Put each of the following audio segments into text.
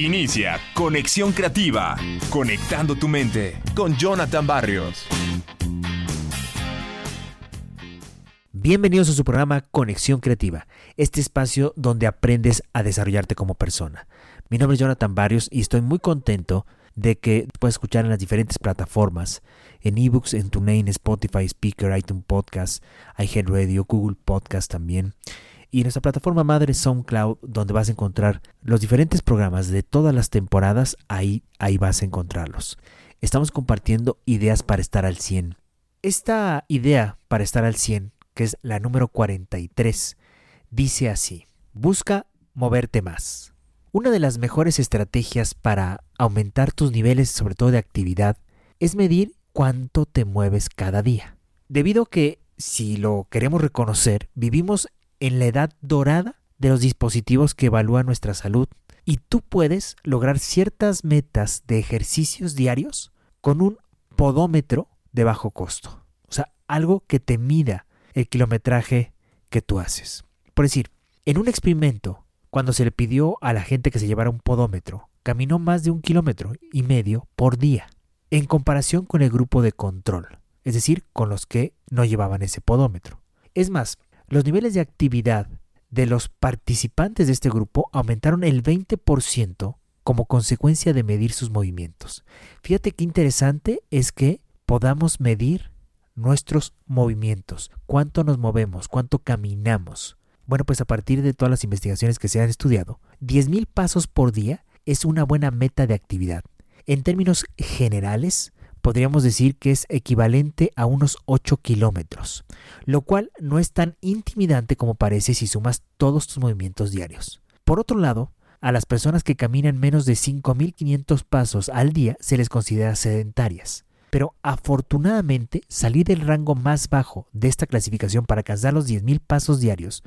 Inicia Conexión Creativa, conectando tu mente con Jonathan Barrios. Bienvenidos a su programa Conexión Creativa, este espacio donde aprendes a desarrollarte como persona. Mi nombre es Jonathan Barrios y estoy muy contento de que puedas escuchar en las diferentes plataformas, en ebooks, en TuneIn, Spotify, Speaker, iTunes Podcast, iHeartRadio, Google Podcast también. Y nuestra plataforma madre SoundCloud, donde vas a encontrar los diferentes programas de todas las temporadas, ahí, ahí vas a encontrarlos. Estamos compartiendo ideas para estar al 100. Esta idea para estar al 100, que es la número 43, dice así, busca moverte más. Una de las mejores estrategias para aumentar tus niveles, sobre todo de actividad, es medir cuánto te mueves cada día. Debido a que, si lo queremos reconocer, vivimos en la edad dorada de los dispositivos que evalúan nuestra salud y tú puedes lograr ciertas metas de ejercicios diarios con un podómetro de bajo costo. O sea, algo que te mida el kilometraje que tú haces. Por decir, en un experimento, cuando se le pidió a la gente que se llevara un podómetro, caminó más de un kilómetro y medio por día, en comparación con el grupo de control, es decir, con los que no llevaban ese podómetro. Es más, los niveles de actividad de los participantes de este grupo aumentaron el 20% como consecuencia de medir sus movimientos. Fíjate qué interesante es que podamos medir nuestros movimientos, cuánto nos movemos, cuánto caminamos. Bueno, pues a partir de todas las investigaciones que se han estudiado, 10.000 pasos por día es una buena meta de actividad. En términos generales, podríamos decir que es equivalente a unos 8 kilómetros, lo cual no es tan intimidante como parece si sumas todos tus movimientos diarios. Por otro lado, a las personas que caminan menos de 5.500 pasos al día se les considera sedentarias. Pero afortunadamente salir del rango más bajo de esta clasificación para alcanzar los 10.000 pasos diarios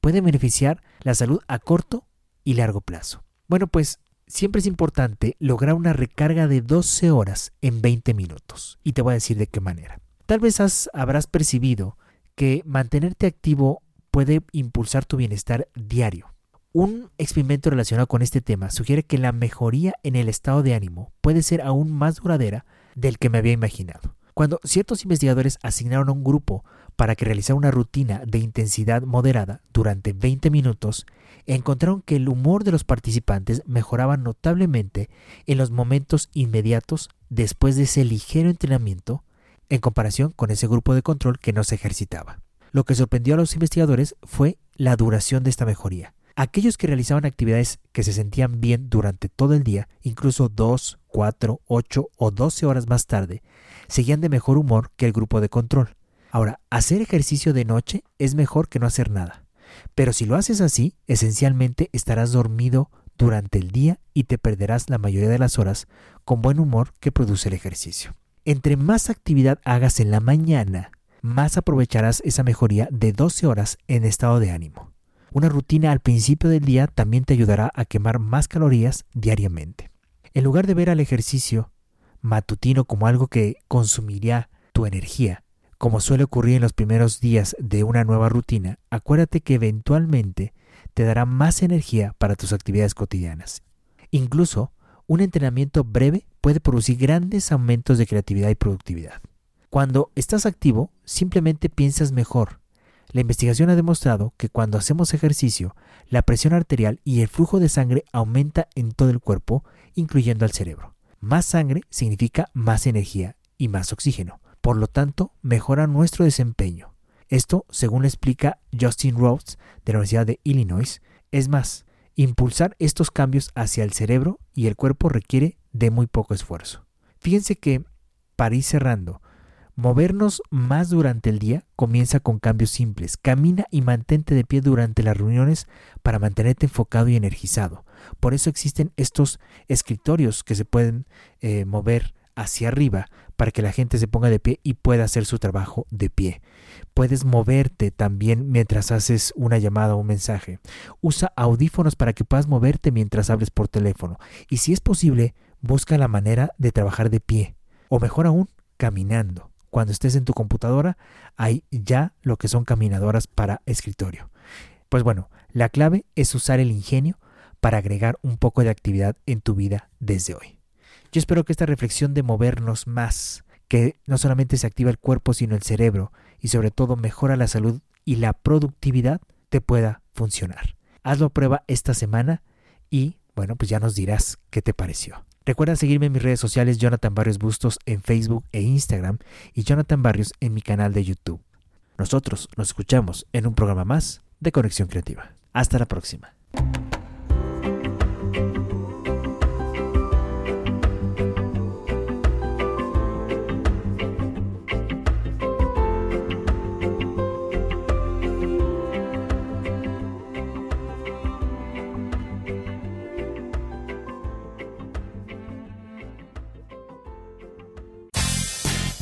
puede beneficiar la salud a corto y largo plazo. Bueno, pues siempre es importante lograr una recarga de 12 horas en 20 minutos. Y te voy a decir de qué manera. Tal vez habrás percibido que mantenerte activo puede impulsar tu bienestar diario. Un experimento relacionado con este tema sugiere que la mejoría en el estado de ánimo puede ser aún más duradera del que me había imaginado. Cuando ciertos investigadores asignaron a un grupo para que realizara una rutina de intensidad moderada durante 20 minutos, encontraron que el humor de los participantes mejoraba notablemente en los momentos inmediatos después de ese ligero entrenamiento en comparación con ese grupo de control que no se ejercitaba. Lo que sorprendió a los investigadores fue la duración de esta mejoría. Aquellos que realizaban actividades que se sentían bien durante todo el día, incluso 2, 4, 8 o 12 horas más tarde, seguían de mejor humor que el grupo de control. Ahora, hacer ejercicio de noche es mejor que no hacer nada. Pero si lo haces así, esencialmente estarás dormido durante el día y te perderás la mayoría de las horas con buen humor que produce el ejercicio. Entre más actividad hagas en la mañana, más aprovecharás esa mejoría de 12 horas en estado de ánimo. Una rutina al principio del día también te ayudará a quemar más calorías diariamente. En lugar de ver al ejercicio matutino como algo que consumiría tu energía, como suele ocurrir en los primeros días de una nueva rutina, acuérdate que eventualmente te dará más energía para tus actividades cotidianas. Incluso, un entrenamiento breve puede producir grandes aumentos de creatividad y productividad. Cuando estás activo, simplemente piensas mejor. La investigación ha demostrado que cuando hacemos ejercicio, la presión arterial y el flujo de sangre aumenta en todo el cuerpo, incluyendo al cerebro. Más sangre significa más energía y más oxígeno. Por lo tanto, mejora nuestro desempeño. Esto, según explica Justin Rhodes de la Universidad de Illinois, es más, impulsar estos cambios hacia el cerebro y el cuerpo requiere de muy poco esfuerzo. Fíjense que, para ir cerrando, movernos más durante el día comienza con cambios simples. Camina y mantente de pie durante las reuniones para mantenerte enfocado y energizado. Por eso existen estos escritorios que se pueden eh, mover hacia arriba para que la gente se ponga de pie y pueda hacer su trabajo de pie. Puedes moverte también mientras haces una llamada o un mensaje. Usa audífonos para que puedas moverte mientras hables por teléfono. Y si es posible, busca la manera de trabajar de pie. O mejor aún, caminando. Cuando estés en tu computadora, hay ya lo que son caminadoras para escritorio. Pues bueno, la clave es usar el ingenio para agregar un poco de actividad en tu vida desde hoy. Yo espero que esta reflexión de movernos más, que no solamente se activa el cuerpo sino el cerebro y sobre todo mejora la salud y la productividad, te pueda funcionar. Hazlo a prueba esta semana y bueno, pues ya nos dirás qué te pareció. Recuerda seguirme en mis redes sociales Jonathan Barrios Bustos en Facebook e Instagram y Jonathan Barrios en mi canal de YouTube. Nosotros nos escuchamos en un programa más de Conexión Creativa. Hasta la próxima.